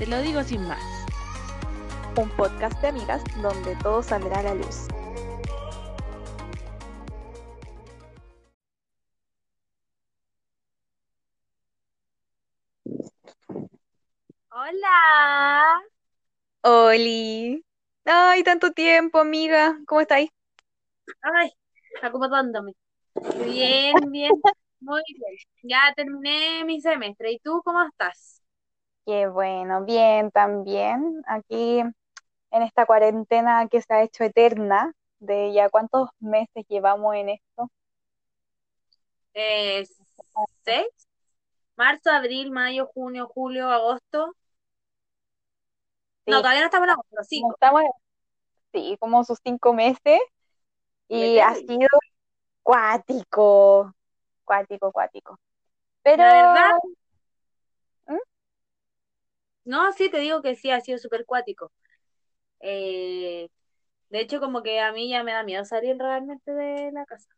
Te lo digo sin más. Un podcast de amigas donde todo saldrá a la luz. Hola. Oli. Ay, tanto tiempo, amiga. ¿Cómo estáis? Ay, acomodándome. Bien, bien, muy bien. Ya terminé mi semestre. ¿Y tú cómo estás? Qué bueno, bien también. Aquí en esta cuarentena que se ha hecho eterna, de ya cuántos meses llevamos en esto. Eh, ¿seis? Marzo, abril, mayo, junio, julio, agosto. No, todavía no estamos en agosto, cinco. estamos, sí, como sus cinco meses y ha sido cuático, cuático, cuático. Pero, La verdad. No, sí, te digo que sí, ha sido súper cuático. Eh, de hecho, como que a mí ya me da miedo salir realmente de la casa.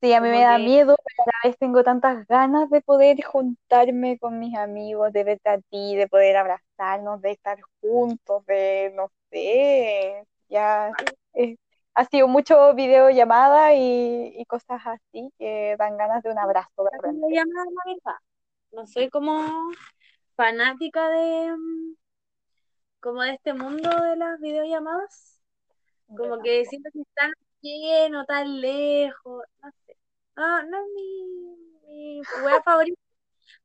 Sí, a mí me da que miedo, pero a la vez tengo tantas ganas de poder juntarme con mis amigos, de verte a ti, de poder abrazarnos, de estar juntos, de, no sé, ya eh, ha sido mucho videollamada y, y cosas así que dan ganas de un abrazo de. No soy como fanática de mm, como de este mundo de las videollamadas. Como que siento que están lleno, tan lejos, no sé. No, no es mi, mi wea favorita,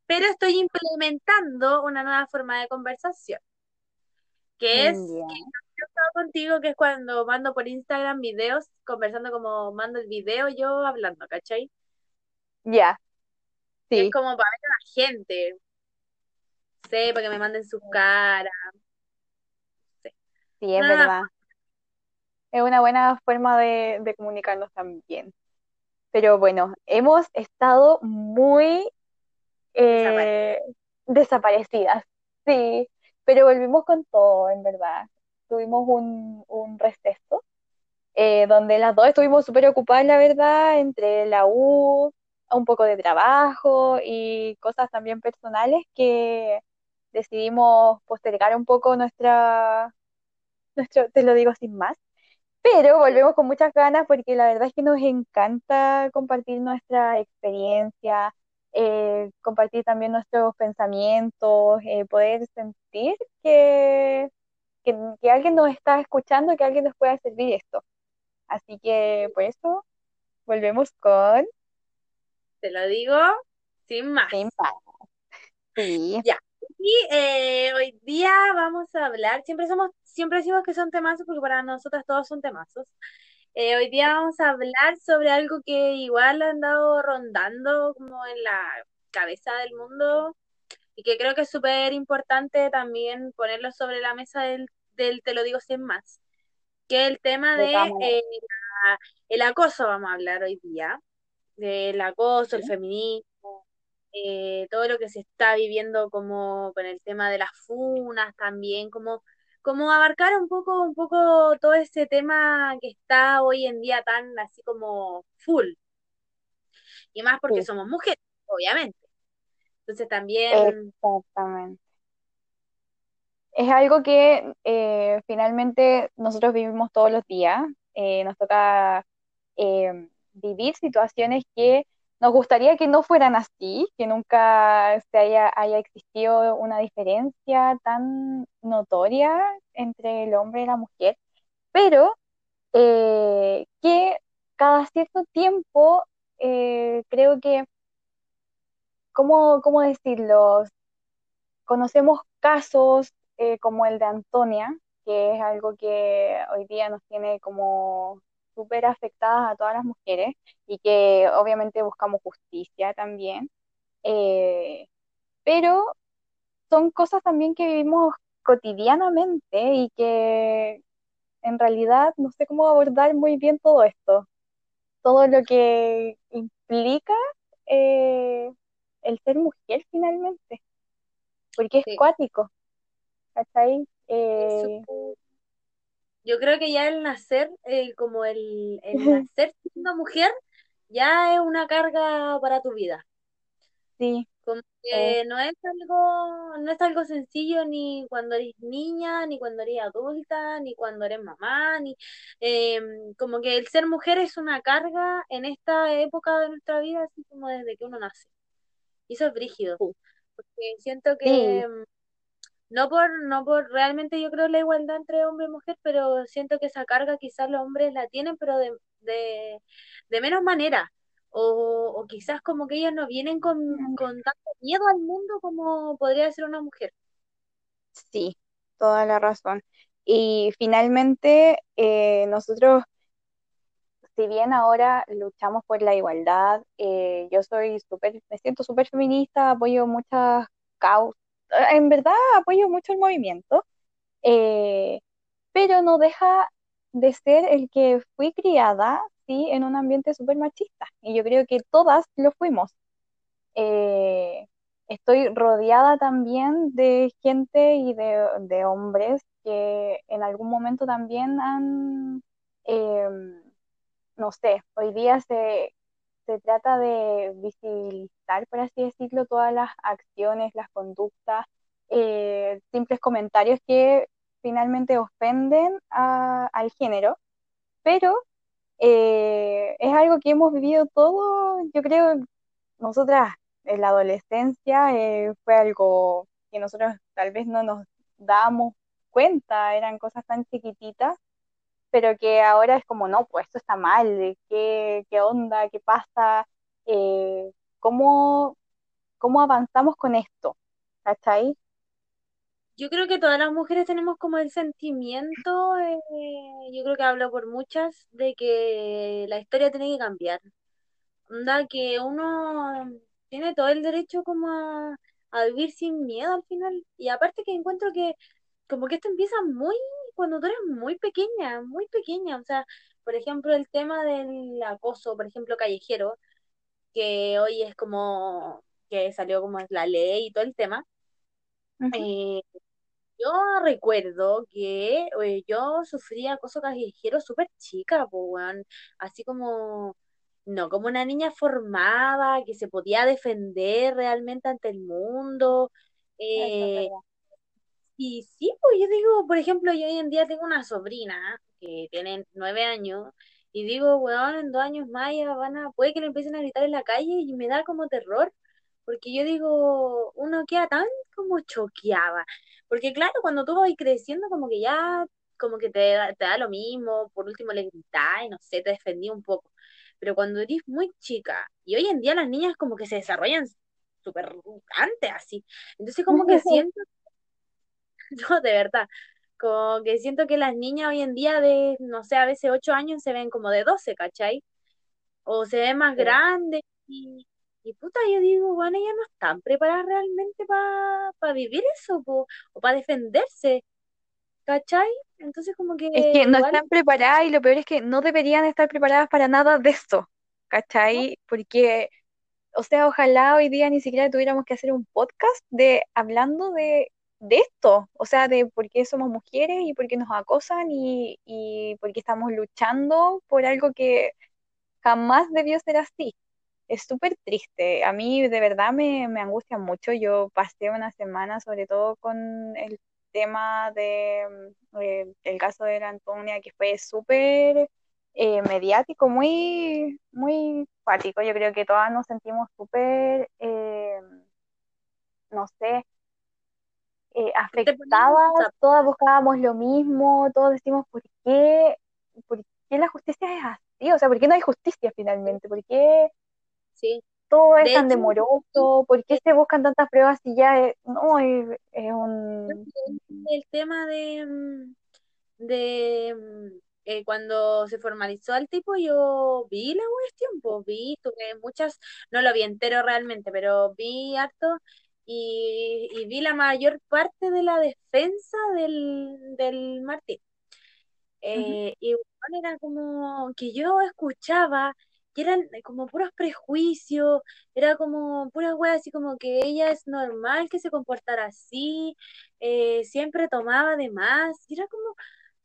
pero estoy implementando una nueva forma de conversación, que es Ya, yo estaba contigo, que es cuando mando por Instagram videos, conversando como mando el video yo hablando, ¿cachai? ya, Que es como para ver a la gente, sé, para que me manden sus caras, sí, es verdad. Es una buena forma de, de comunicarnos también. Pero bueno, hemos estado muy eh, desaparecidas, sí, pero volvimos con todo, en verdad. Tuvimos un, un receso eh, donde las dos estuvimos súper ocupadas, la verdad, entre la U, un poco de trabajo y cosas también personales que decidimos postergar un poco nuestra, nuestro, te lo digo sin más. Pero volvemos con muchas ganas porque la verdad es que nos encanta compartir nuestra experiencia, eh, compartir también nuestros pensamientos, eh, poder sentir que, que, que alguien nos está escuchando, que alguien nos pueda servir esto. Así que por eso volvemos con Te lo digo sin más. Sin Paz. Sí, Ya. Y eh, hoy día vamos a hablar, siempre somos, siempre decimos que son temazos porque para nosotras todos son temazos. Eh, hoy día vamos a hablar sobre algo que igual ha andado rondando como en la cabeza del mundo y que creo que es súper importante también ponerlo sobre la mesa del, del Te lo digo sin más, que el tema de eh, la- el acoso vamos a hablar hoy día, del acoso, el Sí, feminismo eh, todo lo que se está viviendo como con el tema de las funas también, como, como abarcar un poco, un poco todo ese tema que está hoy en día tan así como full, y más porque sí, somos mujeres, obviamente. Entonces también, exactamente. Es algo que eh, finalmente nosotros vivimos todos los días. Eh, nos toca eh, vivir situaciones que nos gustaría que no fueran así, que nunca se haya, haya existido una diferencia tan notoria entre el hombre y la mujer, pero eh, que cada cierto tiempo eh, creo que, ¿cómo, cómo decirlo? Conocemos casos eh, como el de Antonia, que es algo que hoy día nos tiene como súper afectadas a todas las mujeres y que obviamente buscamos justicia también. Eh, pero son cosas también que vivimos cotidianamente y que en realidad no sé cómo abordar muy bien todo esto, todo lo que implica eh, el ser mujer finalmente, porque es sí, cuático. ¿cachai? Eh, yo creo que ya el nacer, como el, el nacer siendo mujer, ya es una carga para tu vida. sí, Como Eh, que no es algo, no es algo sencillo ni cuando eres niña, ni cuando eres adulta, ni cuando eres mamá, ni eh, como que el ser mujer es una carga en esta época de nuestra vida, así como desde que uno nace. Y eso es brígido, porque siento que mm, no por, no por realmente yo creo la igualdad entre hombre y mujer, pero siento que esa carga quizás los hombres la tienen, pero de, de, de menos manera. O, o quizás como que ellos no vienen con, con tanto miedo al mundo como podría ser una mujer. sí, toda la razón. Y finalmente, eh, nosotros, si bien ahora luchamos por la igualdad, eh, yo soy súper, me siento súper feminista, apoyo muchas causas, en verdad apoyo mucho el movimiento, eh, pero no deja de ser el que fui criada, sí, en un ambiente súper machista. Y yo creo que todas lo fuimos. Eh, estoy rodeada también de gente y de, hombres que en algún momento también han, eh, no sé, hoy día se, se trata de visibilizar, por así decirlo, todas las acciones, las conductas, eh, simples comentarios que finalmente ofenden a- al género, pero eh, es algo que hemos vivido todo, yo creo, nosotras en la adolescencia eh, fue algo que nosotros tal vez no nos dábamos cuenta, eran cosas tan chiquititas, pero que ahora es como, no, pues esto está mal, ¿qué, qué onda? ¿Qué pasa? Eh, ¿cómo, cómo avanzamos con esto? ¿Cachai? Yo creo que todas las mujeres tenemos como el sentimiento, eh, yo creo que hablo por muchas, de que la historia tiene que cambiar. Onda que uno tiene todo el derecho como a, a vivir sin miedo al final. Y aparte que encuentro que como que esto empieza muy, cuando tú eres muy pequeña, muy pequeña. O sea, por ejemplo, el tema del acoso, por ejemplo, callejero, que hoy es como que salió como la ley y todo el tema. Eh, yo recuerdo que eh, yo sufría acoso callejero súper chica, po, weón. Así como, no, como una niña formada, que se podía defender realmente ante el mundo. Eh. Y sí, pues yo digo, por ejemplo, yo hoy en día tengo una sobrina que tiene nueve años, y digo, weón, en dos años más ya van a, puede que le empiecen a gritar en la calle y me da como terror, porque yo digo, uno queda tan como choqueada, porque claro, cuando tú vas creciendo, como que ya, como que te, te da lo mismo, por último le gritás y no sé, te defendí un poco, pero cuando eres muy chica, y hoy en día las niñas como que se desarrollan súper antes así, entonces como que siento No, de verdad. Como que siento que las niñas hoy en día de, no sé, a veces 8 años se ven como de 12, ¿cachai? O se ven más Sí. grandes y, y puta, yo digo, bueno, ellas no están preparadas realmente para vivir eso, po, o para defenderse, ¿cachai? Entonces como que Es que no igual, están preparadas y lo peor es que no deberían estar preparadas para nada de esto, ¿no? ¿cachai? Porque O sea, ojalá hoy día ni siquiera tuviéramos que hacer un podcast de hablando de, de esto, o sea, de por qué somos mujeres y por qué nos acosan y, y por qué estamos luchando por algo que jamás debió ser así. Es súper triste. A mí de verdad me, me angustia mucho. Yo pasé una semana sobre todo con el tema de, mm, eh, el caso de la Antonia, que fue súper eh, mediático, muy, muy cuático. Yo creo que todas nos sentimos súper, eh, no sé, eh, afectadas, todas buscábamos lo mismo, todos decimos, ¿por qué? ¿Por qué la justicia es así? O sea, ¿por qué no hay justicia finalmente? ¿Por qué sí. todo es De tan hecho, demoroso? ¿Por qué se buscan tantas pruebas si ya es, no, es, es un... el tema de, mm, de mm, eh, cuando se formalizó el tipo, yo vi la cuestión, pues vi, tuve muchas, no lo vi entero realmente, pero vi harto y, y vi la mayor parte de la defensa del, del Martín. Eh, y bueno, era como que yo escuchaba que eran como puros prejuicios, era como puras weas así como que ella es normal que se comportara así, eh, siempre tomaba de más, y era como,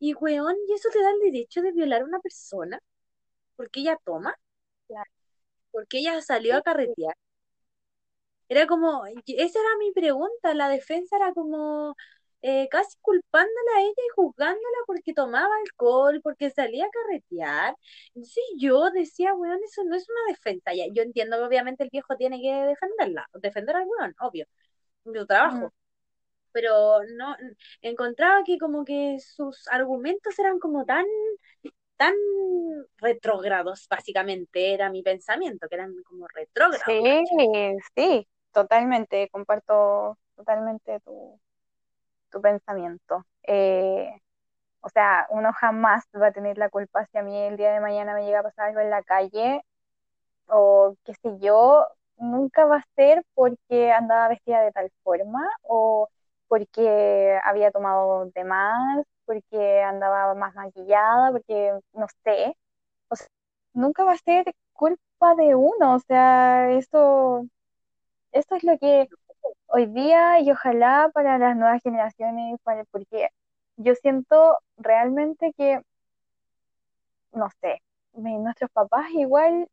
y weón, ¿y eso te da el derecho de violar a una persona? Porque ella toma, claro, porque ella salió a carretear. Era como, esa era mi pregunta, la defensa era como eh, casi culpándola a ella y juzgándola porque tomaba alcohol, porque salía a carretear. Entonces yo decía, weón, eso no es una defensa. Ya, yo entiendo que obviamente el viejo tiene que defenderla, defender al weón, obvio, su trabajo. Mm. Pero no, encontraba que como que sus argumentos eran como tan tan retrógrados, básicamente, era mi pensamiento, que eran como retrógrados. Sí, sí, totalmente, comparto totalmente tu, tu pensamiento. Eh, o sea, uno jamás va a tener la culpa si a mí el día de mañana me llega a pasar algo en la calle o qué sé yo, nunca va a ser porque andaba vestida de tal forma o porque había tomado de más, porque andaba más maquillada, porque no sé. O nunca va a ser culpa de uno, o sea, eso, eso es lo que hoy día y ojalá para las nuevas generaciones, porque yo siento realmente que, no sé, nuestros papás igual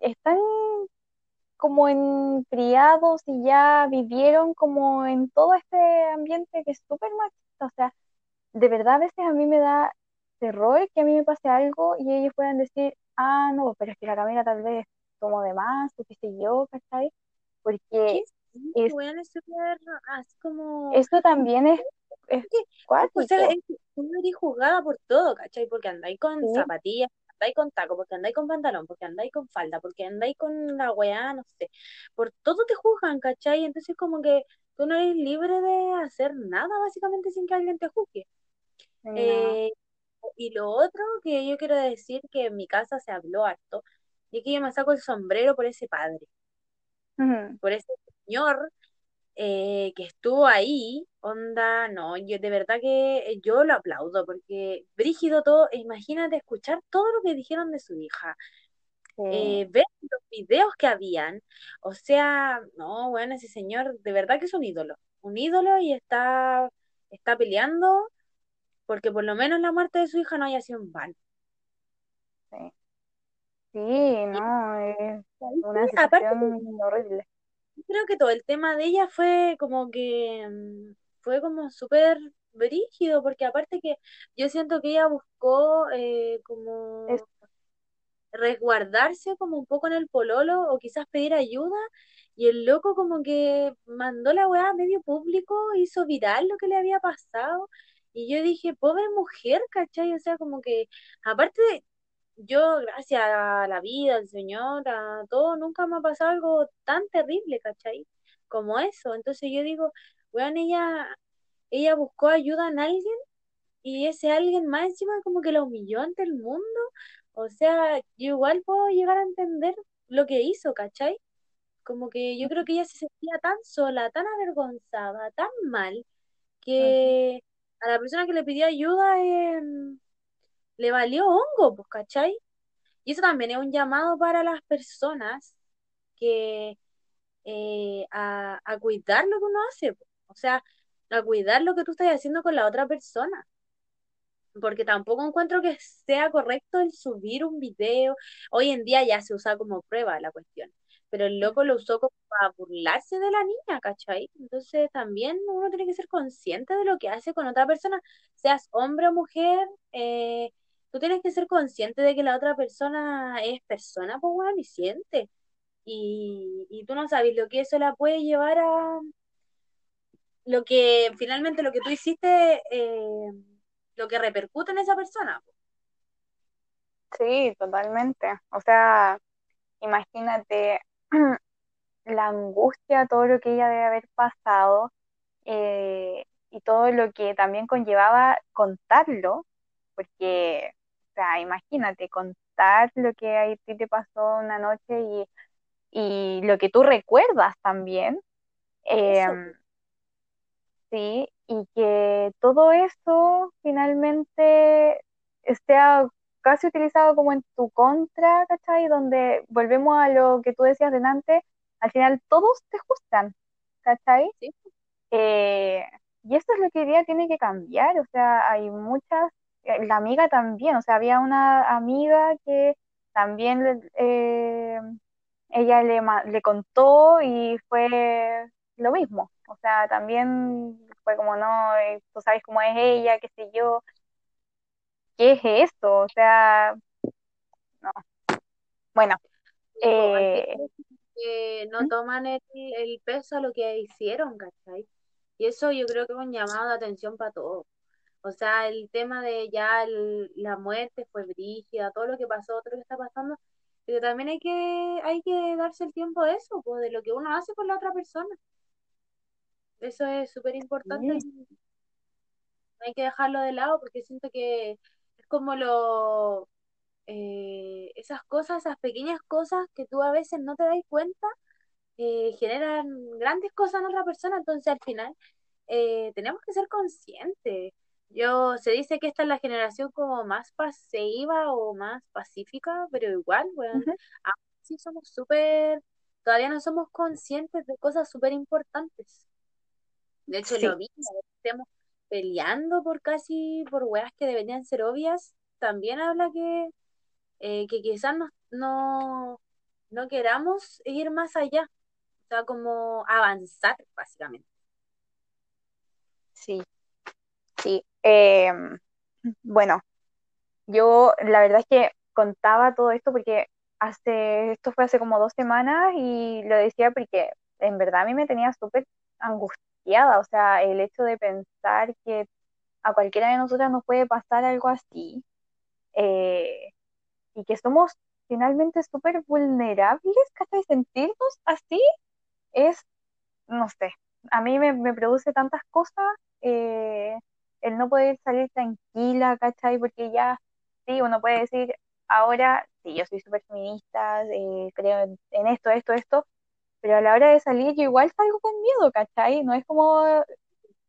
están como en criados y ya vivieron como en todo este ambiente que es súper machista, o sea, de verdad a veces a mí me da terror que a mí me pase algo y ellos puedan decir, ah, no, pero es que la Camila tal vez tomó de más, o qué sé yo, ¿cachai? ¿Qué Porque es? Así como esto también es, es que, o sea, cuático, es eres juzgada por todo, ¿cachai? Porque andáis con ¿sí? zapatillas, andáis con taco, porque andáis con pantalón, porque andáis con falda, porque andáis con la weá, no sé. Por todo te juzgan, ¿cachai? Entonces como que tú no eres libre de hacer nada, básicamente, sin que alguien te juzgue. No. Eh, y lo otro que yo quiero decir que en mi casa se habló harto, y es que yo me saco el sombrero por ese padre, Por ese señor eh, que estuvo ahí, onda, no, yo de verdad que yo lo aplaudo, porque brígido todo, e imagínate escuchar todo lo que dijeron de su hija, sí, eh, ver los videos que habían, o sea, no, bueno, ese señor de verdad que es un ídolo, un ídolo y está, está peleando porque por lo menos la muerte de su hija no haya sido en vano. sí, sí, no, es una situación horrible. creo que todo el tema de ella fue como que mm, fue como súper brígido, porque aparte que yo siento que ella buscó eh, como resguardarse como un poco en el pololo o quizás pedir ayuda y el loco como que mandó la weá a medio público, hizo viral lo que le había pasado y yo dije, pobre mujer, ¿cachai? O sea, como que aparte de, yo, gracias a la vida, al Señor, a todo, nunca me ha pasado algo tan terrible, ¿cachai? Como eso. Entonces yo digo, weón, ella, ella buscó ayuda en alguien y ese alguien más encima como que la humilló ante el mundo. O sea, yo igual puedo llegar a entender lo que hizo, ¿cachai? Como que yo creo que ella se sentía tan sola, tan avergonzada, tan mal, que a la persona que le pidió ayuda eh, le valió hongo, pues, ¿cachai? Y eso también es un llamado para las personas que eh, a, cuidar lo que uno hace, po. o sea, a cuidar lo que tú estás haciendo con la otra persona, porque tampoco encuentro que sea correcto el subir un video. Hoy en día ya se usa como prueba la cuestión, pero el loco lo usó como para burlarse de la niña, ¿cachai? Entonces también uno tiene que ser consciente de lo que hace con otra persona, seas hombre o mujer, eh, tú tienes que ser consciente de que la otra persona es persona, pues bueno, y siente. Y, y tú no sabes lo que eso la puede llevar a lo que finalmente lo que tú hiciste, eh, lo que repercute en esa persona. Sí, totalmente. O sea, imagínate la angustia, todo lo que ella debe haber pasado eh, y todo lo que también conllevaba contarlo, porque, sea, imagínate contar lo que a ti te pasó una noche y, y lo que tú recuerdas también, eh, pues, sí, y que todo eso finalmente sea casi utilizado como en tu contra, ¿cachai? Donde volvemos a lo que tú decías delante, al final todos te juzgan, ¿cachai? sí, Eh, y esto es lo que hoy día tiene que cambiar, o sea, hay muchas, la amiga también, o sea, había una amiga que también eh, ella le, le contó y fue lo mismo. O sea, también fue como, no, eh, tú sabes cómo es ella, qué sé yo. ¿Qué es esto? O sea, no. Bueno. Eh, que no ¿Mm? toman el, peso a lo que hicieron, ¿cachai? Y eso yo creo que es un llamado de atención para todos. O sea, el tema de ya la muerte fue brígida, todo lo que pasó, todo lo que está pasando, pero también hay que, hay que darse el tiempo de eso, pues, de lo que uno hace por la otra persona. Eso es súper importante. Hay que dejarlo de lado porque siento que es como lo, eh, esas cosas, esas pequeñas cosas que tú a veces no te das cuenta, eh, generan grandes cosas en otra persona, entonces al final eh, tenemos que ser conscientes. Yo, se dice que esta es la generación como más pasiva o más pacífica, pero igual, bueno, sí somos súper, todavía no somos conscientes de cosas súper importantes. De hecho, lo mismo, estemos peleando por casi, por weas que deberían ser obvias, también habla que, eh, que quizás no, no, no queramos ir más allá, o sea, como avanzar, básicamente. Sí, sí. Em, bueno, yo la verdad es que contaba todo esto porque hace, esto fue hace como dos semanas y lo decía porque en verdad a mí me tenía súper angustiada, o sea, el hecho de pensar que a cualquiera de nosotras nos puede pasar algo así eh, y que somos finalmente súper vulnerables, ¿cachai? Sentirnos así es, no sé, a mí me, me produce tantas cosas. Eh, el no poder salir tranquila, ¿cachai? Porque ya, sí, uno puede decir, ahora, sí, yo soy súper feminista, eh, creo en, esto, esto, esto, pero a la hora de salir yo igual salgo con miedo, ¿cachai? No es como,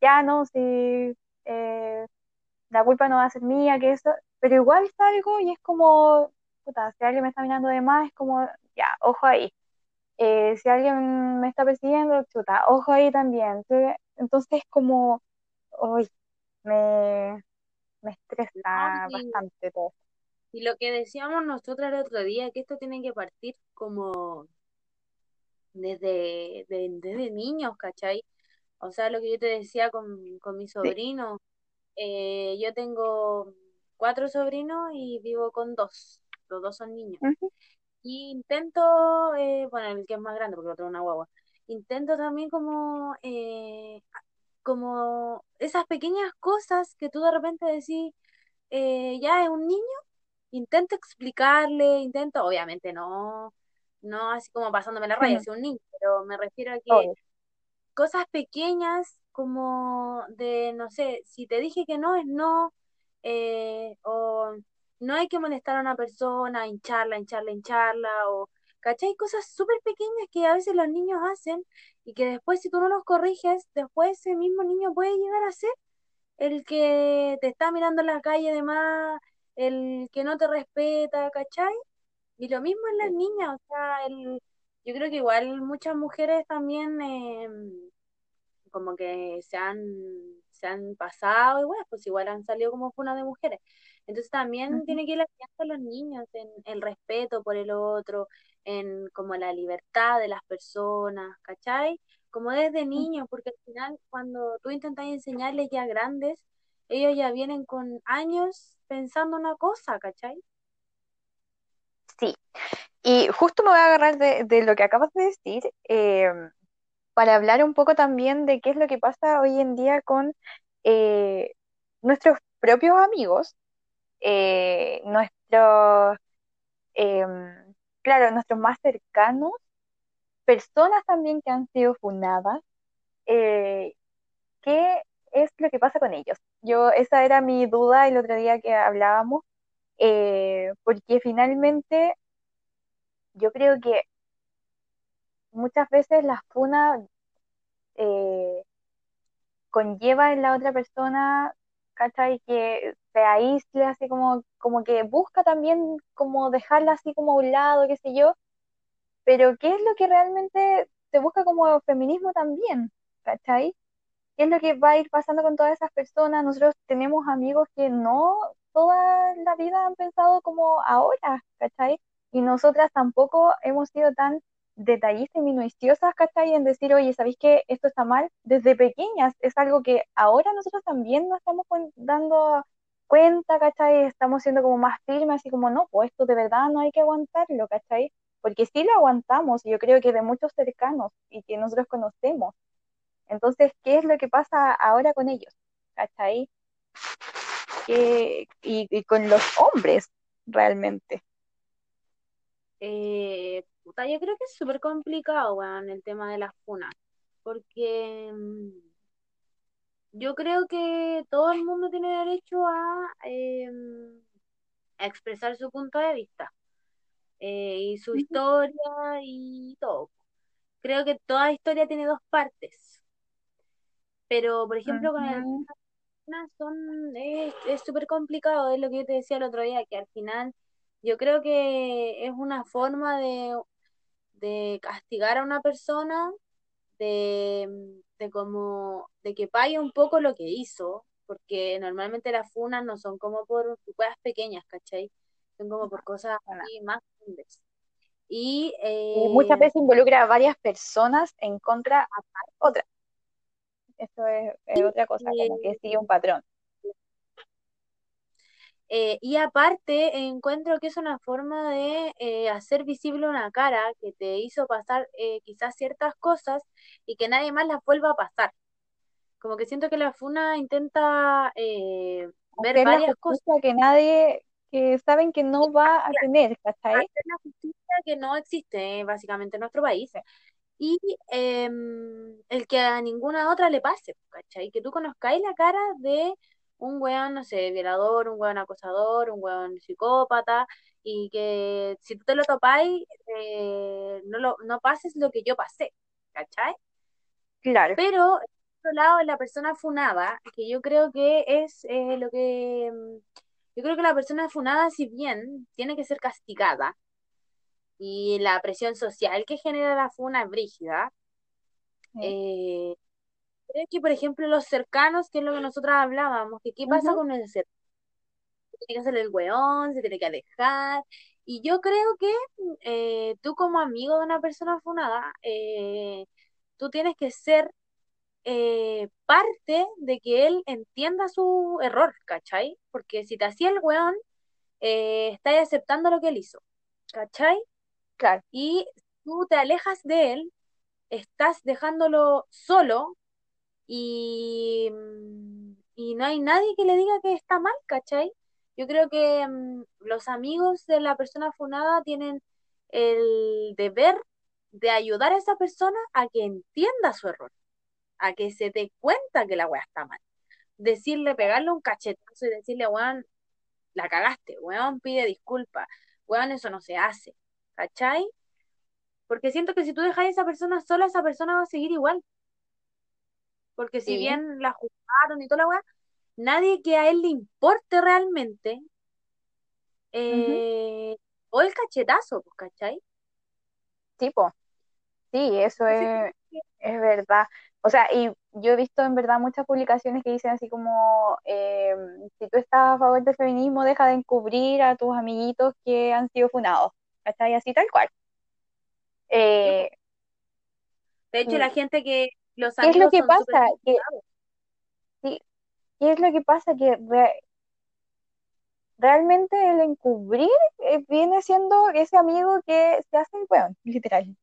ya no, si eh, la culpa no va a ser mía, que eso, pero igual salgo y es como, puta, si alguien me está mirando de más, es como, ya, ojo ahí. Eh, si alguien me está persiguiendo, chuta, ojo ahí también. Entonces, como, hoy me, me estresa bastante todo. Y lo que decíamos nosotros el otro día, que esto tiene que partir como desde, desde niños, ¿cachai? O sea, lo que yo te decía con, con mi sobrino, eh, yo tengo cuatro sobrinos y vivo con dos, los dos son niños. Y intento, eh, bueno, el que es más grande, porque lo tengo una guagua, intento también como eh, como esas pequeñas cosas que tú de repente decís, eh, ya es un niño, intento explicarle, intento, obviamente no, no así como pasándome la raya, es un niño, pero me refiero a que cosas pequeñas como de, no sé, si te dije que no, es no, eh, o no hay que molestar a una persona, hincharla, hincharla, hincharla, o ¿Cachai? Cosas súper pequeñas que a veces los niños hacen y que después si tú no los corriges, después ese mismo niño puede llegar a ser el que te está mirando en la calle además, el que no te respeta, ¿cachai? Y lo mismo en las niñas, o sea, el, yo creo que igual muchas mujeres también em, como que se han, se han pasado y bueno, pues igual han salido como una de mujeres. Entonces también tiene que ir la a los niños en el respeto por el otro, en como la libertad de las personas, ¿cachai? Como desde niños, porque al final cuando tú intentas enseñarles ya grandes, ellos ya vienen con años pensando una cosa, ¿cachai? Sí, y justo me voy a agarrar de, lo que acabas de decir em, para hablar un poco también de qué es lo que pasa hoy en día con eh, nuestros propios amigos, eh, nuestros em, claro, nuestros más cercanos, personas también que han sido fundadas, eh, ¿qué es lo que pasa con ellos? Yo, esa era mi duda el otro día que hablábamos, eh, porque finalmente yo creo que muchas veces la funa eh, conlleva en la otra persona ¿cachai? Que se aísle así como, como que busca también como dejarla así como a un lado, qué sé yo, pero ¿qué es lo que realmente se busca como feminismo también? ¿Cachai? ¿Qué es lo que va a ir pasando con todas esas personas? Nosotros tenemos amigos que no toda la vida han pensado como ahora, ¿cachai? Y nosotras tampoco hemos sido tan detallistas y minuciosas, ¿cachai? En decir, oye, ¿sabéis que esto está mal? Desde pequeñas, es algo que ahora nosotros también nos estamos dando cuenta, ¿cachai? Estamos siendo como más firmes, así como, no, pues esto de verdad no hay que aguantarlo, ¿cachai? Porque sí lo aguantamos, yo creo que de muchos cercanos y que nosotros conocemos. Entonces, ¿qué es lo que pasa ahora con ellos? ¿Cachai? y, con los hombres, realmente. Eh, puta, yo creo que es súper complicado, weón, el tema de las funas. Porque mm, yo creo que todo el mundo tiene derecho a, em, expresar su punto de vista eh, y su historia y todo. Creo que toda historia tiene dos partes. Pero, por ejemplo, con el son es súper complicado, es lo que yo te decía el otro día, que al final yo creo que es una forma de, de castigar a una persona, de, de como de que pague un poco lo que hizo, porque normalmente las funas no son como por cosas pequeñas, ¿cachai? Son como por cosas más grandes. Y muchas eh, veces involucra a varias personas en contra a otras. Esto es, otra cosa, como que sigue un patrón. Eh, y aparte, encuentro que es una forma de eh, hacer visible una cara que te hizo pasar eh, quizás ciertas cosas y que nadie más las vuelva a pasar. Como que siento que la FUNA intenta ver varias cosas que nadie, que saben que no va a tener, ¿cachai? Hacer la justicia que no existe básicamente en nuestro país y em, el que a ninguna otra le pase, ¿cachai? Que tú conozcáis la cara de un weón, no sé, violador, un weón acosador, un weón psicópata, y que si tú te lo topáis, eh, no, lo, no pases lo que yo pasé, ¿cachai? Claro. Pero, por otro lado, la persona funada, que yo creo que es eh, lo que... Em, yo creo que la persona funada, si bien tiene que ser castigada, y la presión social que genera la funa es brígida. Eh, creo que, por ejemplo, los cercanos, que es lo que nosotros hablábamos, que qué pasa con el cercano. Se tiene que hacer el weón, se tiene que alejar. Y yo creo que eh, tú como amigo de una persona funada, eh, tú tienes que ser parte de que él entienda su error, ¿cachai? Porque si te hacía el weón, eh, estás aceptando lo que él hizo, ¿cachai? Y tú te alejas de él, estás dejándolo solo y, mm, y no hay nadie que le diga que está mal, ¿cachai? Yo creo que mm, los amigos de la persona funada tienen el deber de ayudar a esa persona a que entienda su error, a que se dé cuenta que la weá está mal. Decirle, pegarle un cachetazo y decirle, weón, la cagaste, weón, pide disculpas, weón, eso no se hace. ¿cachai? Porque siento que si tú dejas a esa persona sola, esa persona va a seguir igual. Porque si bien la juzgaron y toda la weá, nadie que a él le importe realmente, eh, o el cachetazo, pues, ¿cachai? Tipo, sí, eso es, es verdad. O sea, y yo he visto en verdad muchas publicaciones que dicen así como, eh, si tú estás a favor del feminismo, deja de encubrir a tus amiguitos que han sido funados. ¿cachai? Así tal cual. Eh, de hecho, la gente que los ¿Qué es lo que pasa? Que, ¿Qué es lo que pasa? Que realmente el encubrir eh, viene siendo ese amigo que se hace el weón, literal.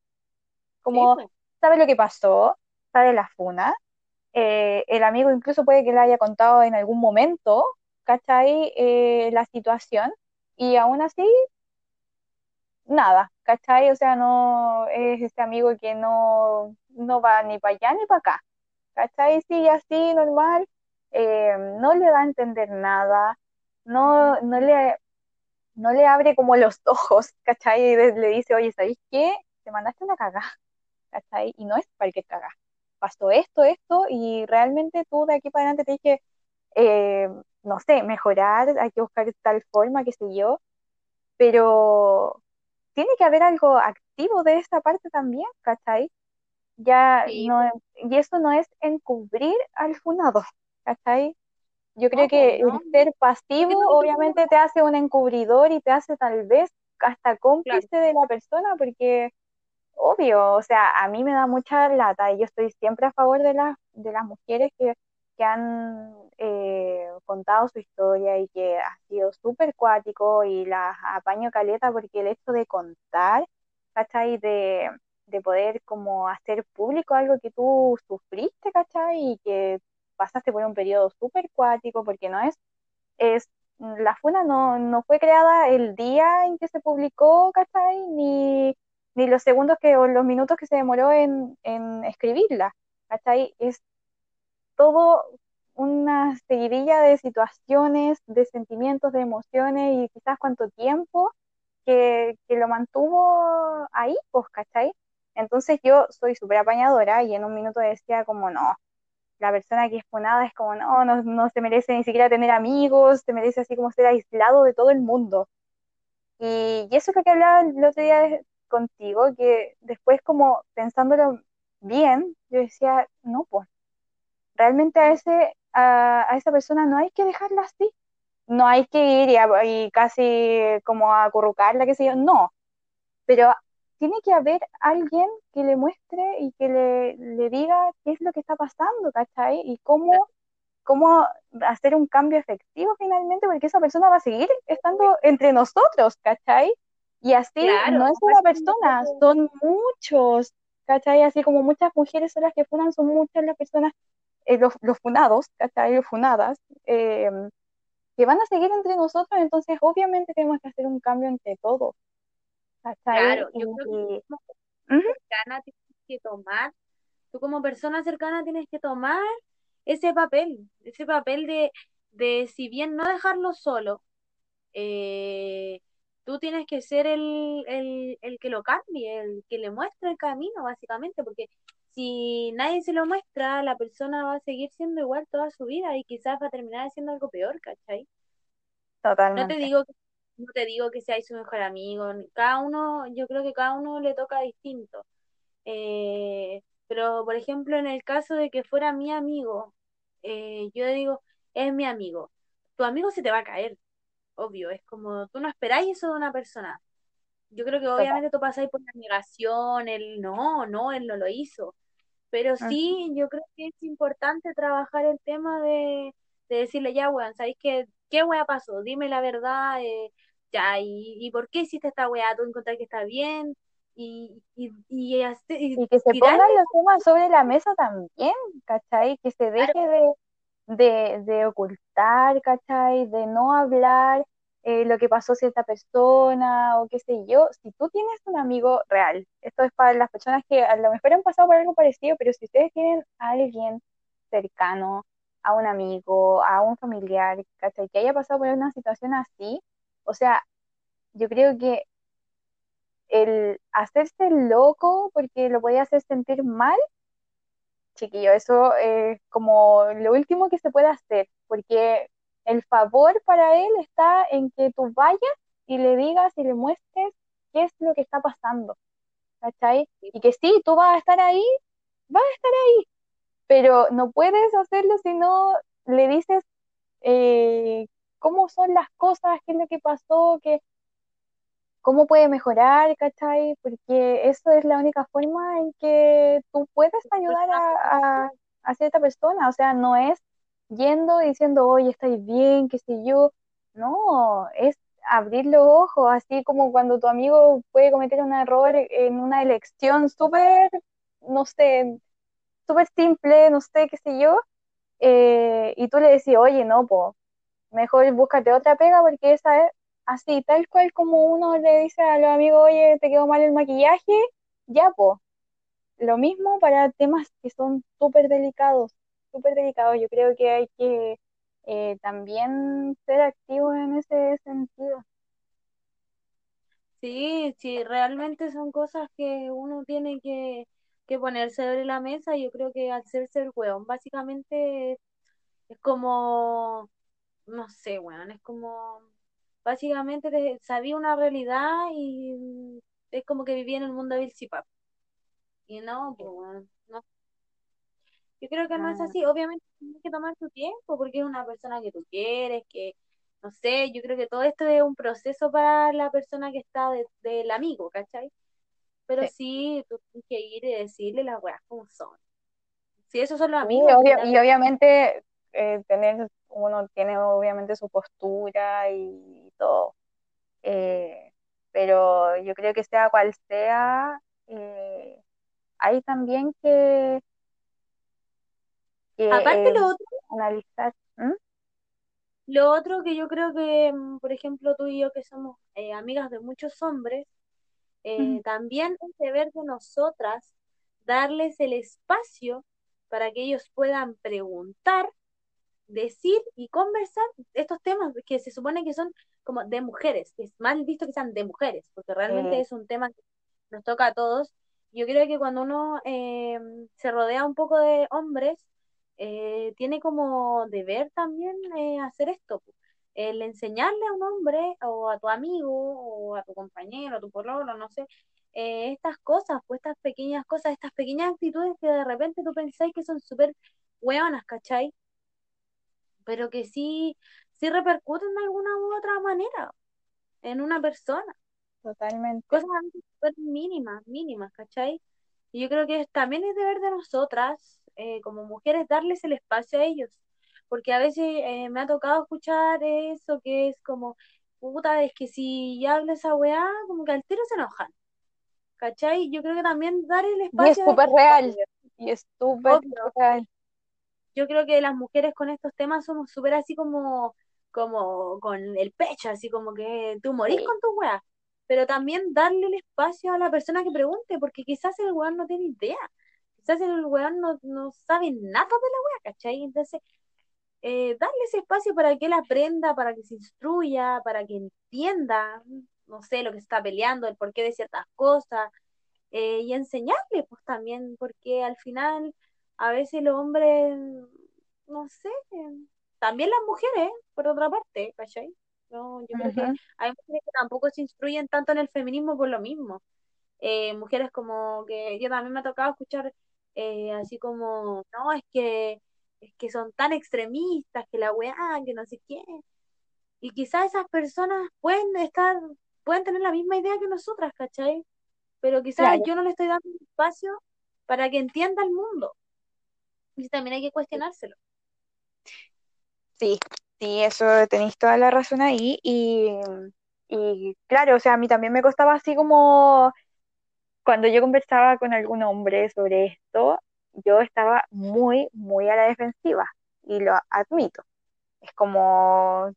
Como sabe lo que pasó, sabe la funa, eh, el amigo incluso puede que le haya contado en algún momento, ¿cachai? la situación, y aún así nada, ¿cachai? O sea, no es ese amigo que no, no va ni para allá ni para acá, ¿cachai? Sigue así, normal, eh, no le da a entender nada, no, no, le, no le abre como los ojos, ¿cachai? Y le dice, oye, ¿sabéis qué? Te mandaste una cagada, ¿cachai? Y no es cualquier cagada. Pasó esto, esto, y realmente tú de aquí para adelante te dije, eh, no sé, mejorar, hay que buscar tal forma, qué sé yo, pero tiene que haber algo activo de esa parte también, ¿cachai? Ya no, y eso no es encubrir al funado, ¿cachai? Yo creo que el ser pasivo obviamente te hace un encubridor y te hace tal vez hasta cómplice de la persona porque obvio, o sea, a mí me da mucha lata y yo estoy siempre a favor de, las de las mujeres que, que han eh, contado su historia y que ha sido súper cuático y las apaño caleta porque el hecho de contar, ¿cachai? De, de poder como hacer público algo que tú sufriste, ¿cachai? Y que pasaste por un periodo súper cuático porque no es, es la funa no, no fue creada el día en que se publicó, ¿cachai? Ni, ni los segundos que, o los minutos que se demoró en, en escribirla, ¿cachai? Es todo una seguidilla de situaciones, de sentimientos, de emociones y quizás cuánto tiempo que, que lo mantuvo ahí, pues, ¿cachai? Entonces yo soy súper apañadora y en un minuto decía como, no, la persona que es funada es como, no, no, no se merece ni siquiera tener amigos, se merece así como ser aislado de todo el mundo. Y, y eso que hablaba el otro día contigo, que después como pensándolo bien, yo decía, no, pues, realmente a ese, a, a esa persona no hay que dejarla así, no hay que ir y, a- y casi como acurrucarla, qué sé yo, no, pero tiene que haber alguien que le muestre y que le, le diga qué es lo que está pasando, ¿cachai? Y cómo, cómo hacer un cambio efectivo finalmente, porque esa persona va a seguir estando entre nosotros, ¿cachai? Y así Claro, no es una persona, son muchos, ¿cachai? Así como muchas mujeres son las que funan, son muchas las personas, eh, los, los funados, ¿cachai? Los funadas, eh, que van a seguir entre nosotros, entonces obviamente tenemos que hacer un cambio entre todos. Claro, yo creo que como cercana tienes que tomar, tú como persona cercana tienes que tomar ese papel, ese papel de, de si bien no dejarlo solo, eh, tú tienes que ser el, el, el que lo cambie, el que le muestre el camino, básicamente, porque si nadie se lo muestra, la persona va a seguir siendo igual toda su vida y quizás va a terminar haciendo algo peor, ¿cachai? No te totalmente. digo, no te digo que seáis su mejor amigo, cada uno, yo creo que cada uno le toca distinto. Eh, pero, por ejemplo, en el caso de que fuera mi amigo, eh, yo digo, es mi amigo. Tu amigo se te va a caer, obvio, es como tú no esperáis eso de una persona. Yo creo que obviamente tú pasáis por la negación, el no, no, él no lo hizo. Pero sí, yo creo que es importante trabajar el tema de, de decirle, ya, weón, ¿sabéis qué, qué weá pasó? Dime la verdad, eh, ya, y, y por qué hiciste esta weá? ¿Tú encontrar que está bien? Y, y, y, que se tirarle, pongan los temas sobre la mesa también, ¿cachai? Que se claro, deje de, de, de ocultar, ¿cachai? De no hablar eh, lo que pasó cierta persona o qué sé yo. Si tú tienes un amigo real, esto es para las personas que a lo mejor han pasado por algo parecido, pero si ustedes tienen a alguien cercano, a un amigo, a un familiar, ¿cachai? Que haya pasado por una situación así, o sea, yo creo que el hacerse loco porque lo podía hacer sentir mal, chiquillo, eso es como lo último que se puede hacer, porque el favor para él está en que tú vayas y le digas y le muestres qué es lo que está pasando, ¿cachai? Y que sí, tú vas a estar ahí, vas a estar ahí, pero no puedes hacerlo si no le dices eh, cómo son las cosas, qué es lo que pasó, qué cómo puede mejorar, ¿cachai? Porque eso es la única forma en que tú puedes ayudar a, a, a cierta persona, o sea, no es yendo y diciendo, oye, estáis bien, qué sé yo, no, es abrir los ojos, así como cuando tu amigo puede cometer un error en una elección súper, no sé, súper simple, no sé, qué sé yo, eh, y tú le decís, oye, no, pues mejor búscate otra pega porque esa es así, tal cual como uno le dice a los amigos, oye, te quedó mal el maquillaje, ya, pues, lo mismo para temas que son súper delicados, súper delicados. Yo creo que hay que eh, también ser activos en ese sentido. Sí, sí, realmente son cosas que uno tiene que, que ponerse sobre la mesa. Yo creo que hacerse el hueón, básicamente es como, no sé, weón, es como, básicamente te- sabía una realidad y es como que vivía en el mundo de Cipap. Y no, pues, weón, no. Yo creo que no es así. Obviamente tienes que tomar tu tiempo porque es una persona que tú quieres, que, no sé, yo creo que todo esto es un proceso para la persona que está de- del amigo, ¿cachai? pero Sí. sí, tú tienes que ir y decirle las weas como son. Si esos son los amigos, y obviamente eh, tener, uno tiene obviamente su postura y todo, eh, pero yo creo que sea cual sea, eh, hay también que, que aparte lo otro, analizar. ¿Mm? lo otro que yo creo que, mm, por ejemplo, tú y yo que somos amigas de muchos hombres, también es deber de nosotras darles el espacio para que ellos puedan preguntar decir y conversar estos temas que se supone que son como de mujeres, que es mal visto que sean de mujeres, porque realmente Eh, es un tema que nos toca a todos. Yo creo que cuando uno eh, se rodea un poco de hombres, eh, tiene como deber también eh, hacer esto, el enseñarle a un hombre o a tu amigo o a tu compañero, a tu pololo, no sé, eh, estas cosas, pues estas pequeñas cosas, estas pequeñas actitudes que de repente tú pensáis que son súper hueonas, ¿cachai? Pero que sí, sí repercuten de alguna u otra manera en una persona. totalmente. Cosas súper mínimas, mínimas, ¿cachai? Y yo creo que también es deber de nosotras, eh, como mujeres, darles el espacio a ellos. Porque a veces eh, me ha tocado escuchar eso que es como, puta, es que si ya hablo esa weá, como que al tiro se enojan. ¿Cachai? Yo creo que también dar el Y es espacio súper real, y es súper real. Yo creo que las mujeres con estos temas somos súper así como, como con el pecho, así como que tú morís Sí, con tu weá. Pero también darle el espacio a la persona que pregunte, porque quizás el weón no tiene idea. Quizás el weón no, no sabe nada de la weá, ¿cachai? Entonces, eh, darle ese espacio para que él aprenda, para que se instruya, para que entienda, no sé, lo que se está peleando, el porqué de ciertas cosas, eh, y enseñarle, pues también, porque al final a veces los hombres, no sé, eh, también las mujeres, por otra parte, ¿cachai? No, yo creo que hay mujeres que tampoco se instruyen tanto en el feminismo por lo mismo. Eh, mujeres como que yo también me ha tocado escuchar eh, así como, no, es que es que son tan extremistas, que la weá, que no sé qué. Y quizás esas personas pueden estar, pueden tener la misma idea que nosotras, ¿cachai? pero quizás Claro, yo no le estoy dando espacio para que entienda el mundo. Y también hay que cuestionárselo. sí, sí, eso tenéis toda la razón ahí. Y, y claro, o sea, a mí también me costaba así como cuando yo conversaba con algún hombre sobre esto, yo estaba muy, muy a la defensiva, y lo admito. Es como,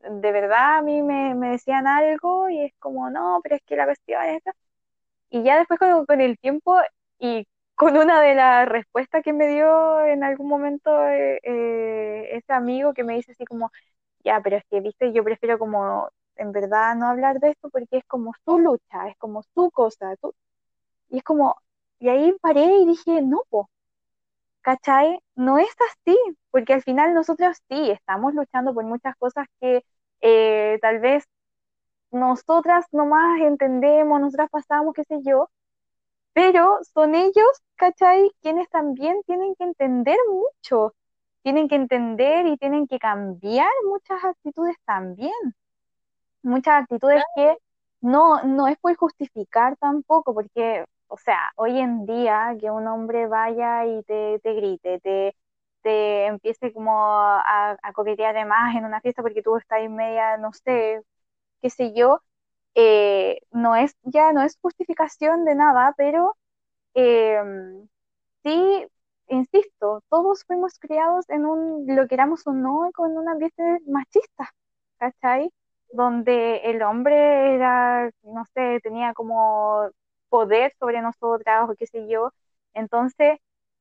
de verdad a mí me, me decían algo y es como, no, pero es que la cuestión es esta. Y ya después con, con el tiempo y con una de las respuestas que me dio en algún momento eh, eh, ese amigo que me dice así como, ya, pero es que, viste, yo prefiero como en verdad no hablar de esto porque es como su lucha, es como su cosa, tú, y es como, y ahí paré y dije, no, po, ¿cachai? No es así, porque al final nosotros sí estamos luchando por muchas cosas que eh, tal vez nosotras nomás entendemos, nosotras pasamos, qué sé yo, pero son ellos, ¿cachai? Quienes también tienen que entender mucho, tienen que entender y tienen que cambiar muchas actitudes también, muchas actitudes que no, no es por justificar tampoco, porque, o sea, hoy en día que un hombre vaya y te, te grite, te, te empiece como a, a coquetear de más en una fiesta porque tú estás en media, no sé, qué sé yo, eh, no es, ya no es justificación de nada, pero eh, sí, insisto, todos fuimos criados en un, lo queramos o no, con un ambiente machista, ¿cachai? Donde el hombre era, no sé, tenía como poder sobre nosotras o qué sé yo. Entonces,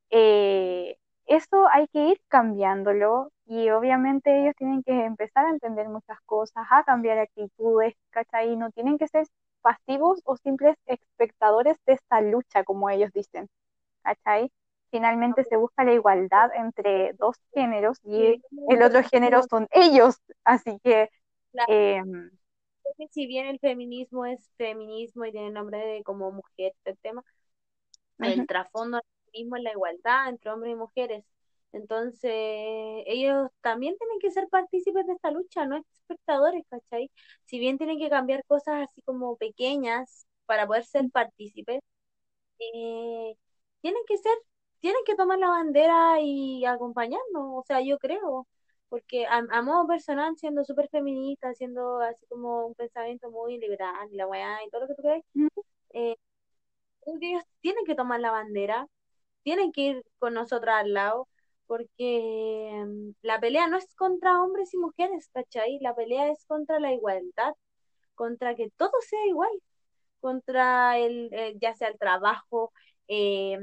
eh, eso hay que ir cambiándolo y obviamente ellos tienen que empezar a entender muchas cosas, a cambiar actitudes, ¿cachai? No tienen que ser pasivos o simples espectadores de esta lucha, como ellos dicen. ¿cachai? Finalmente se busca la igualdad entre dos géneros y el otro género son ellos, así que eh, que si bien el feminismo es feminismo y tiene nombre de como mujer, el tema, el trasfondo del feminismo es la igualdad entre hombres y mujeres. Entonces, ellos también tienen que ser partícipes de esta lucha, no espectadores, ¿cachai? Si bien tienen que cambiar cosas así como pequeñas para poder ser partícipes, eh, tienen que ser, tienen que tomar la bandera y acompañarnos, o sea, yo creo, porque a, a modo personal, siendo súper feminista, siendo así como un pensamiento muy liberal, la weá y todo lo que tú crees, eh, creo que ellos tienen que tomar la bandera, tienen que ir con nosotras al lado, porque mm, la pelea no es contra hombres y mujeres, ¿cachai? La pelea es contra la igualdad, contra que todo sea igual, contra el, eh, ya sea el trabajo, eh,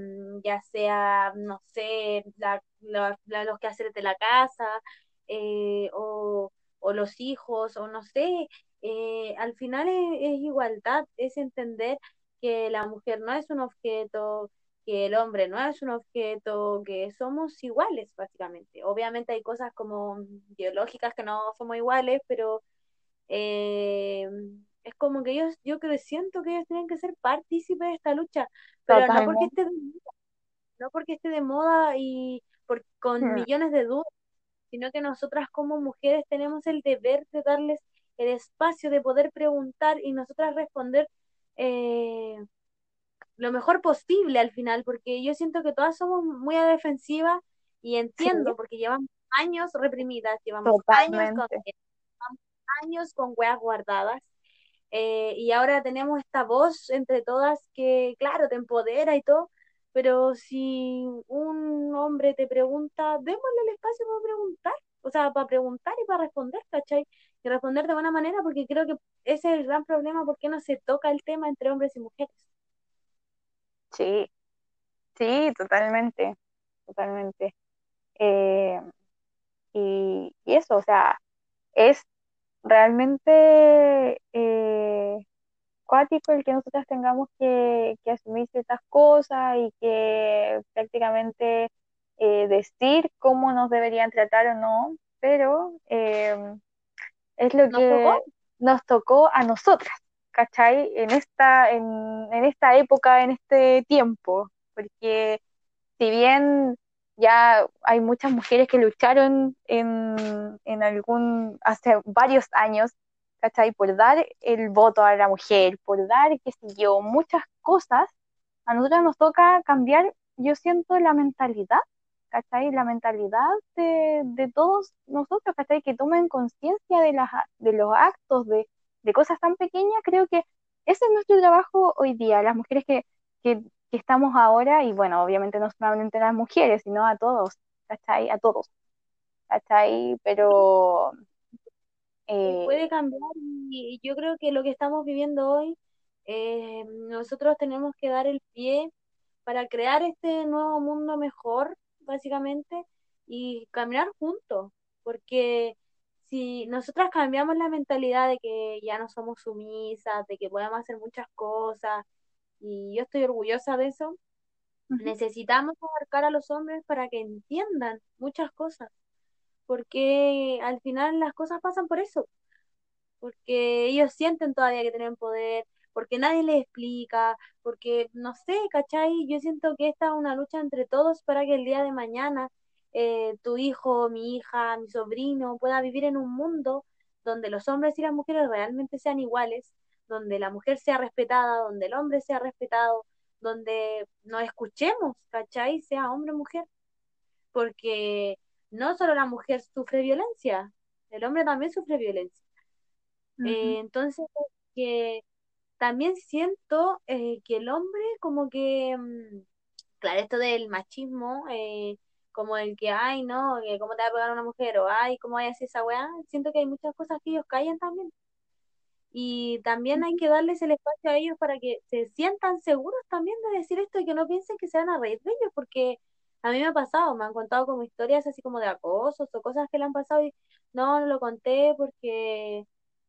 ya sea, no sé, la, la- la- los quehaceres de la casa, eh, o, los hijos, o no sé, al final es igualdad, es entender que la mujer no es un objeto, que el hombre no es un objeto, que somos iguales, básicamente. Obviamente hay cosas como biológicas que no somos iguales, pero eh, es como que ellos, yo creo, siento que ellos tienen que ser partícipes de esta lucha, pero no porque esté de, no porque esté de moda y por, con Mm, millones de dudas, sino que nosotras como mujeres tenemos el deber de darles el espacio de poder preguntar y nosotras responder eh, lo mejor posible al final, porque yo siento que todas somos muy a defensiva y Sí, entiendo, porque llevamos años reprimidas, llevamos años con, llevamos años con weas guardadas, eh, y ahora tenemos esta voz entre todas que, claro, te empodera y todo, pero si un hombre te pregunta, démosle el espacio para preguntar, o sea, para preguntar y para responder, ¿cachai? Y responder de buena manera, porque creo que ese es el gran problema, porque no se toca el tema entre hombres y mujeres. Sí, sí, totalmente, totalmente. Eh, y, y eso, o sea, es realmente eh, cuático el que nosotras tengamos que, que asumir ciertas cosas y que prácticamente eh, decir cómo nos deberían tratar o no, pero eh, es lo Nos tocó que nos tocó a nosotras, ¿cachai? En esta, en, en esta época, en este tiempo, porque si bien ya hay muchas mujeres que lucharon en, en algún, hace varios años, ¿cachai? Por dar el voto a la mujer, por dar, qué sé yo, muchas cosas, a nosotros nos toca cambiar, yo siento, la mentalidad, ¿cachai? La mentalidad de, de todos nosotros, ¿cachai? Que tomen conciencia de, las, de los actos, de, de cosas tan pequeñas, creo que ese es nuestro trabajo hoy día, las mujeres que, que que estamos ahora, y bueno, obviamente no solamente a las mujeres, sino a todos, ¿cachai? A todos, ¿cachai? Pero eh, puede cambiar y yo creo que lo que estamos viviendo hoy, eh, nosotros tenemos que dar el pie para crear este nuevo mundo mejor, básicamente, y caminar juntos, porque si nosotras cambiamos la mentalidad de que ya no somos sumisas, de que podemos hacer muchas cosas, y yo estoy orgullosa de eso, necesitamos abarcar a los hombres para que entiendan muchas cosas, porque al final las cosas pasan por eso porque ellos sienten todavía que tienen poder, porque nadie les explica, porque no sé, ¿cachai? Yo siento que esta es una lucha entre todos para que el día de mañana eh, tu hijo, mi hija, mi sobrino pueda vivir en un mundo donde los hombres y las mujeres realmente sean iguales, donde la mujer sea respetada, donde el hombre sea respetado, donde nos escuchemos, ¿cachai? Sea hombre o mujer, porque no solo la mujer sufre violencia, el hombre también sufre violencia. Eh, entonces, que también siento eh, que el hombre como que, mm, claro, esto del machismo, eh, como el que, ay, no, que cómo te va a pegar una mujer, o ay, cómo vaya a hacer esa weá, siento que hay muchas cosas que ellos callan también. Y también hay que darles el espacio a ellos para que se sientan seguros también de decir esto y que no piensen que se van a reír de ellos, porque a mí me ha pasado, me han contado como historias así como de acosos o cosas que le han pasado y no, no lo conté porque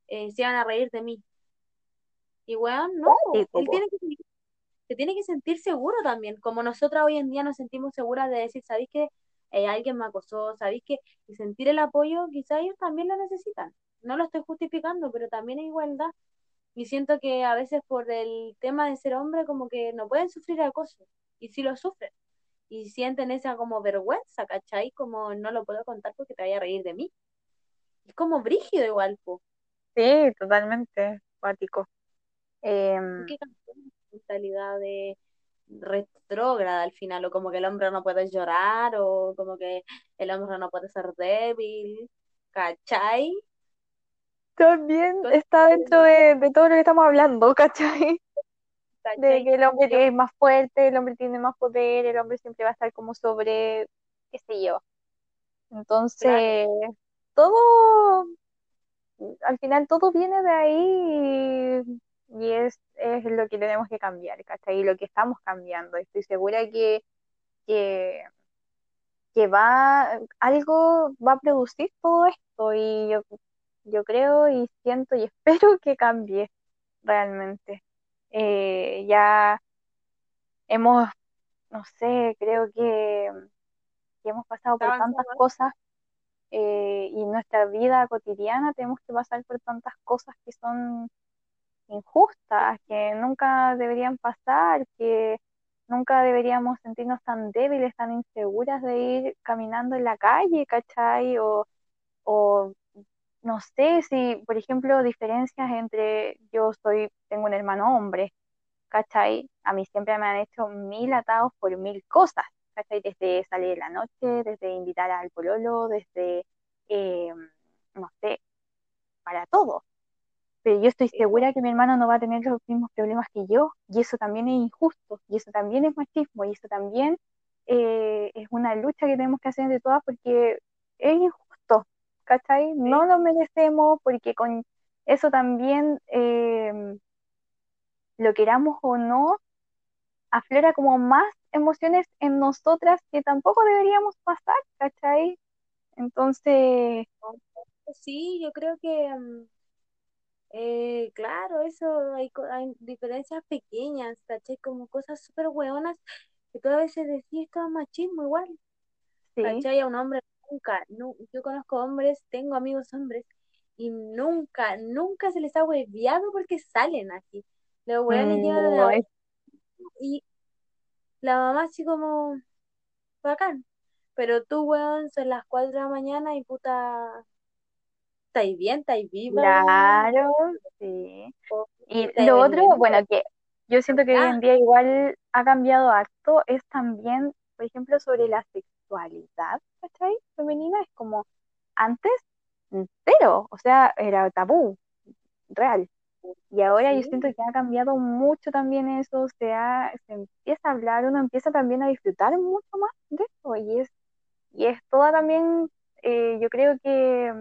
eh, se iban a reír de mí. Y weón, no, él tiene que, se tiene que sentir seguro también, como nosotras hoy en día nos sentimos seguras de decir, ¿sabéis que eh, alguien me acosó? ¿Sabéis que y sentir el apoyo, quizá ellos también lo necesitan? No lo estoy justificando, pero también hay igualdad. Y siento que a veces por el tema de ser hombre, como que no pueden sufrir acoso, y sí lo sufren. Y sienten esa como vergüenza, ¿cachai? Como no lo puedo contar porque te vaya a reír de mí. Es como brígido igual, po. Sí, totalmente, cuático. Em, ¿Qué cambió la mentalidad de retrógrada al final? O como que el hombre no puede llorar, o como que el hombre no puede ser débil, ¿cachai? también está dentro de, de todo lo que estamos hablando, ¿cachai? De que el hombre es más fuerte, el hombre tiene más poder, el hombre siempre va a estar como sobre, qué sé yo. claro, Entonces, todo, al final todo viene de ahí y, y es, es lo que tenemos que cambiar, ¿cachai? Y lo que estamos cambiando. Estoy segura que, que, que va, algo va a producir todo esto y yo, yo creo y siento y espero que cambie realmente. Eh, ya hemos, no sé, creo que, que hemos pasado por tantas cosas eh, y nuestra vida cotidiana tenemos que pasar por tantas cosas que son injustas, que nunca deberían pasar, que nunca deberíamos sentirnos tan débiles, tan inseguras de ir caminando en la calle, ¿cachai? O, o no sé si, por ejemplo, diferencias entre yo soy, tengo un hermano hombre, ¿cachai? A mí siempre me han hecho mil atados por mil cosas, ¿cachai? Desde salir en la noche, desde invitar al pololo, desde, eh, no sé, para todo. Pero yo estoy po, segura que mi hermano no va a tener los mismos problemas que yo, y eso también es injusto, y eso también es machismo, y eso también eh, es una lucha que tenemos que hacer entre todas porque es injusto, ¿cachai? No lo merecemos porque con eso también, eh, lo queramos o no, aflora como más emociones en nosotras que tampoco deberíamos pasar, ¿cachai? Entonces, Sí, yo creo que, mm, eh, claro, eso, hay, hay diferencias pequeñas, ¿cachai? Como cosas súper hueonas que tú a veces decís, esto es machismo igual, sí, ¿cachai? A un hombre nunca, nu- yo conozco hombres, tengo amigos hombres, y nunca, nunca se les ha hueviado porque salen así. Los hueones no, es y la mamá así como, bacán. Pero tú, weón, son las 4 de la mañana y puta, ¿estáis bien? ¿Estáis viva, claro, sí. O Y lo otro, bueno, que yo siento que hoy en ya. día igual ha cambiado harto, es también, por ejemplo, sobre la sexualidad, ¿cachai? Femenina, es como antes, cero, o sea, era tabú, real. Y ahora yo siento que ha cambiado mucho también eso, se, ha- se empieza a hablar, uno empieza también a disfrutar mucho más de eso, y es, y es toda también, eh, yo creo que,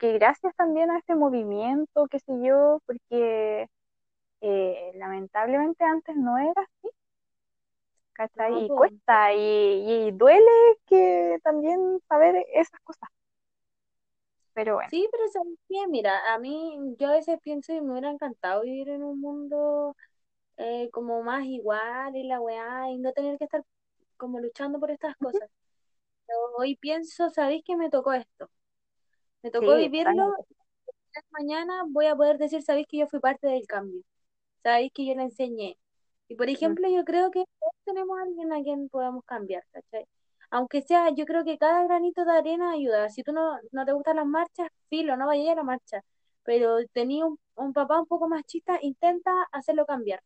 que gracias también a este movimiento, qué sé yo, porque eh, lamentablemente antes no era así. Y cuesta, y, y duele que también saber esas cosas, pero bueno, Sí, pero ¿sabes qué? Mira, a mí, yo a veces pienso que me hubiera encantado vivir en un mundo eh, como más igual y la weá, y no tener que estar como luchando por estas cosas. Pero hoy pienso, ¿sabéis que me tocó esto? Me tocó sí, vivirlo, mañana voy a poder decir, ¿sabéis que yo fui parte del cambio? ¿Sabéis que yo le enseñé? Y por ejemplo, yo creo que todos tenemos a alguien a quien podamos cambiar, ¿cachai? Aunque sea, yo creo que cada granito de arena ayuda. Si tú no, no te gustan las marchas, filo, no vayas a la marcha. Pero tenía un, un papá un poco machista, intenta hacerlo cambiar.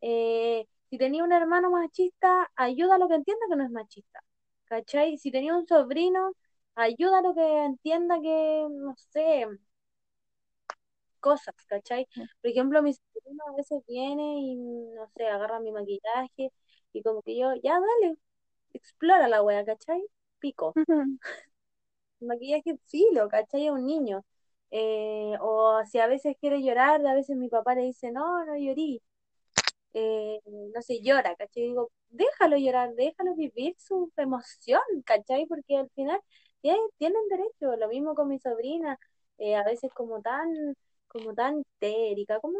Eh, si tenía un hermano machista, ayuda a lo que entienda que no es machista. ¿Cachai? Si tenía un sobrino, ayuda a lo que entienda que, no sé, cosas, ¿cachai? Por ejemplo, mi sobrino a veces viene y, no sé, agarra mi maquillaje y como que yo, ya dale, explora la wea, ¿cachai? Pico. Maquillaje filo, ¿cachai? Es un niño. Eh, o si a veces quiere llorar, a veces mi papá le dice, no, no llorí. Eh, no sé, llora, ¿cachai? Digo, déjalo llorar, déjalo vivir su emoción, ¿cachai? Porque al final tienen derecho. Lo mismo con mi sobrina, eh, a veces como tan, como tan histérica, como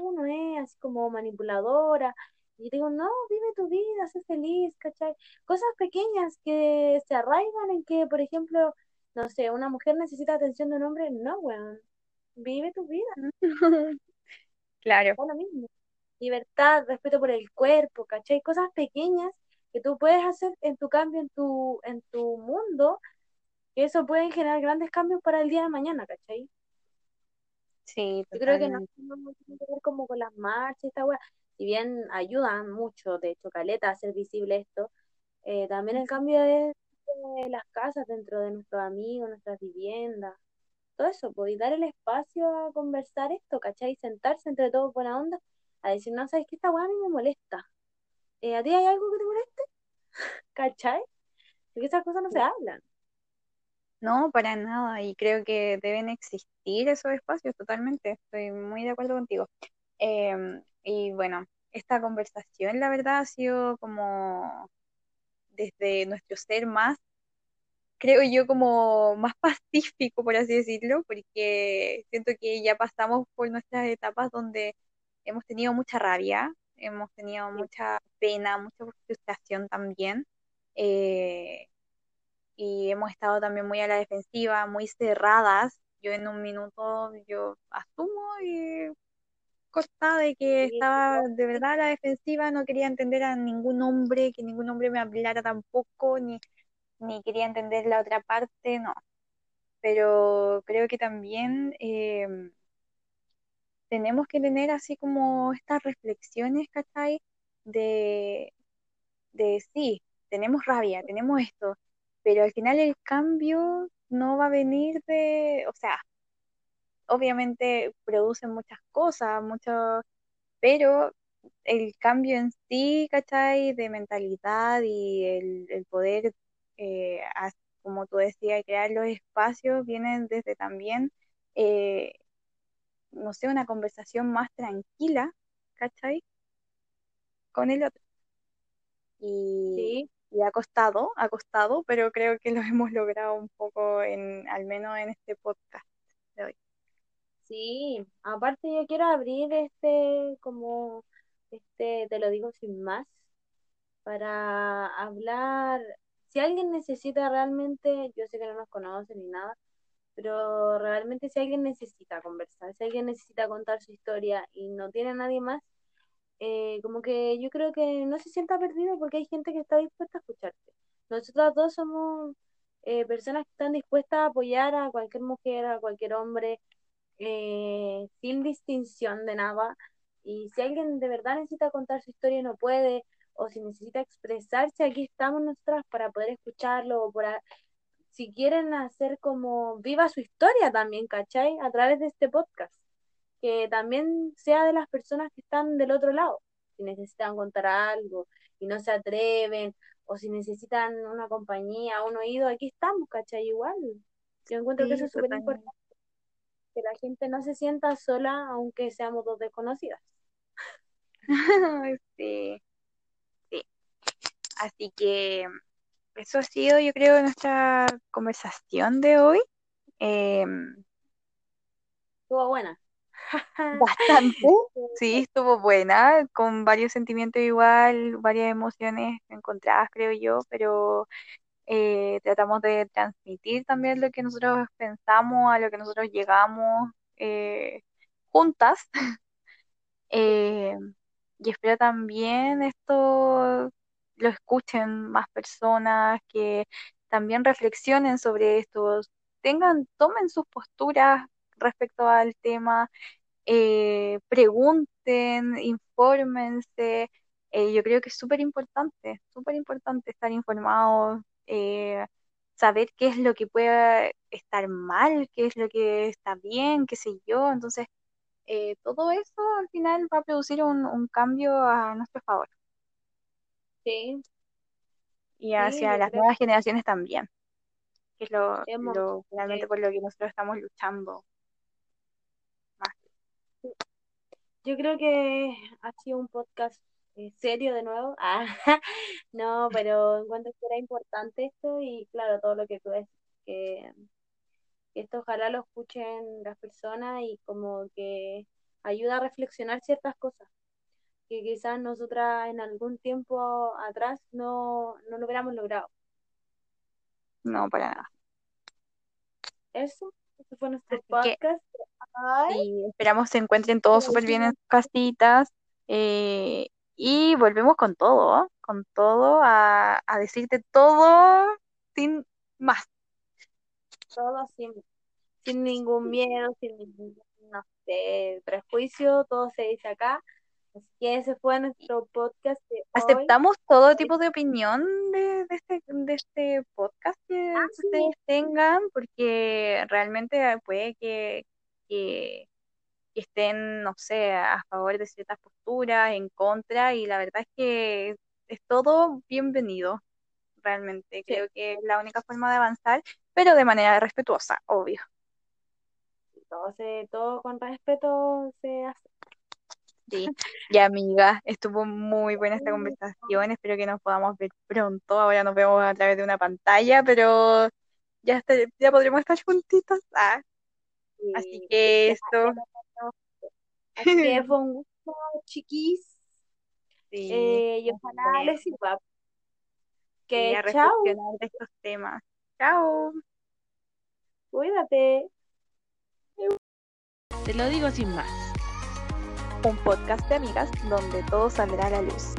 uno es, así como manipuladora. Y digo, no, vive tu vida, sé feliz, ¿cachai? Cosas pequeñas que se arraigan en que, por ejemplo, no sé, una mujer necesita atención de un hombre, no, weón, vive tu vida, Claro. da lo mismo. Libertad, respeto por el cuerpo, ¿cachai? Cosas pequeñas que tú puedes hacer en tu cambio, en tu, en tu mundo, que eso puede generar grandes cambios para el día de mañana, ¿cachai? Sí, Yo creo que no tiene que ver como con las marchas y esta weá. Si bien ayudan mucho, de hecho, caleta, a hacer visible esto, eh, también el cambio de, de las casas dentro de nuestros amigos, nuestras viviendas, todo eso, pues, y dar el espacio a conversar esto, ¿cachai? Sentarse entre todos buena onda, a decir, no, ¿sabes qué? Esta weá a mí me molesta. Eh, ¿A ti hay algo que te moleste? ¿Cachai? Porque esas cosas no se hablan. No, para nada, y creo que deben existir esos espacios totalmente, estoy muy de acuerdo contigo. Em, y bueno, esta conversación, la verdad, ha sido como desde nuestro ser más, creo yo, como más pacífico, por así decirlo, porque siento que ya pasamos por nuestras etapas donde hemos tenido mucha rabia, hemos tenido mucha pena, mucha frustración también. eh, y hemos estado también muy a la defensiva, muy cerradas. Yo en un minuto, yo asumo y costa de que estaba de verdad a la defensiva, no quería entender a ningún hombre, que ningún hombre me hablara tampoco, ni, ni quería entender la otra parte, no. Pero creo que también eh, tenemos que tener así como estas reflexiones, ¿cachai? De, de sí, tenemos rabia, tenemos esto, pero al final el cambio no va a venir de, o sea, obviamente producen muchas cosas, mucho, pero el cambio en sí, ¿cachai? De mentalidad y el, el poder, eh, como tú decías, crear los espacios, vienen desde también, eh, no sé, una conversación más tranquila, ¿cachai? Con el otro. y, sí, y ha costado, ha costado, pero creo que lo hemos logrado un poco en, al menos en este podcast de hoy. sí. Aparte yo quiero abrir este, como, este, te lo digo sin más, para hablar, si alguien necesita realmente, yo sé que no nos conoce ni nada, pero realmente si alguien necesita conversar, si alguien necesita contar su historia y no tiene nadie más, eh, como que yo creo que no se sienta perdido porque hay gente que está dispuesta a escucharte. Nosotras dos somos eh, personas que están dispuestas a apoyar a cualquier mujer, a cualquier hombre, eh, sin distinción de nada. Y si alguien de verdad necesita contar su historia y no puede, o si necesita expresarse, aquí estamos nosotras para poder escucharlo, o para, si quieren hacer como viva su historia también, ¿cachai? A través de este podcast que también sea de las personas que están del otro lado, si necesitan contar algo y no se atreven, o si necesitan una compañía, un oído, aquí estamos, ¿cachai? Igual. Yo encuentro que eso es súper importante, que la gente no se sienta sola, aunque seamos dos desconocidas. Sí, sí. Así que eso ha sido, yo creo, nuestra conversación de hoy. Eh, Estuvo buena. Bastante, sí, estuvo buena, con varios sentimientos igual, varias emociones encontradas, creo yo, pero eh, tratamos de transmitir también lo que nosotros pensamos, a lo que nosotros llegamos eh, juntas. Eh, y espero también esto lo escuchen más personas, que también reflexionen sobre esto, tengan, tomen sus posturas respecto al tema eh, pregunten, infórmense. Eh, yo creo que es súper importante, súper importante estar informados, eh, saber qué es lo que puede estar mal, qué es lo que está bien, qué sé yo. Entonces, eh, todo eso al final va a producir un, un cambio a nuestro favor Sí, y hacia las creo nuevas generaciones también, que es lo, lo finalmente de- por lo que nosotros estamos luchando más. Yo creo que ha sido un podcast eh, serio de nuevo. Ah, no, pero encuentro que era importante esto y claro, todo lo que tú decís, que que esto ojalá lo escuchen las personas y como que ayuda a reflexionar ciertas cosas que quizás nosotras en algún tiempo atrás no, no lo hubiéramos logrado. No, para nada. Eso, eso fue nuestro que podcast. Ay, Sí, esperamos se encuentren todos súper bien en sus casitas. eh, y volvemos con todo, con todo, a, a decirte todo sin más. todo sin, sin ningún miedo, sin ningún, no sé, prejuicio, todo se dice acá. Así que ese fue nuestro podcast de hoy. Aceptamos todo tipo de opinión de, de este, de este podcast que Ah, ustedes tengan, porque realmente puede que, que, que estén, no sé, a favor de ciertas posturas, en contra, y la verdad es que es todo bienvenido, realmente. Sí. Creo que es la única forma de avanzar, pero de manera respetuosa, obvio. Todo, se, todo con respeto se hace. Sí, y amiga, estuvo muy buena esta conversación. Espero que nos podamos ver pronto. Ahora nos vemos a través de una pantalla, pero ya, ya podremos estar juntitos. Ah, así Y- que esto, Así que fue un gusto, chiquis. sí, Eh, y ojalá les sirva. Que a chao, reflexionar de estos temas. Chao. cuídate. Te lo digo sin más. Un podcast de amigas donde todo saldrá a la luz.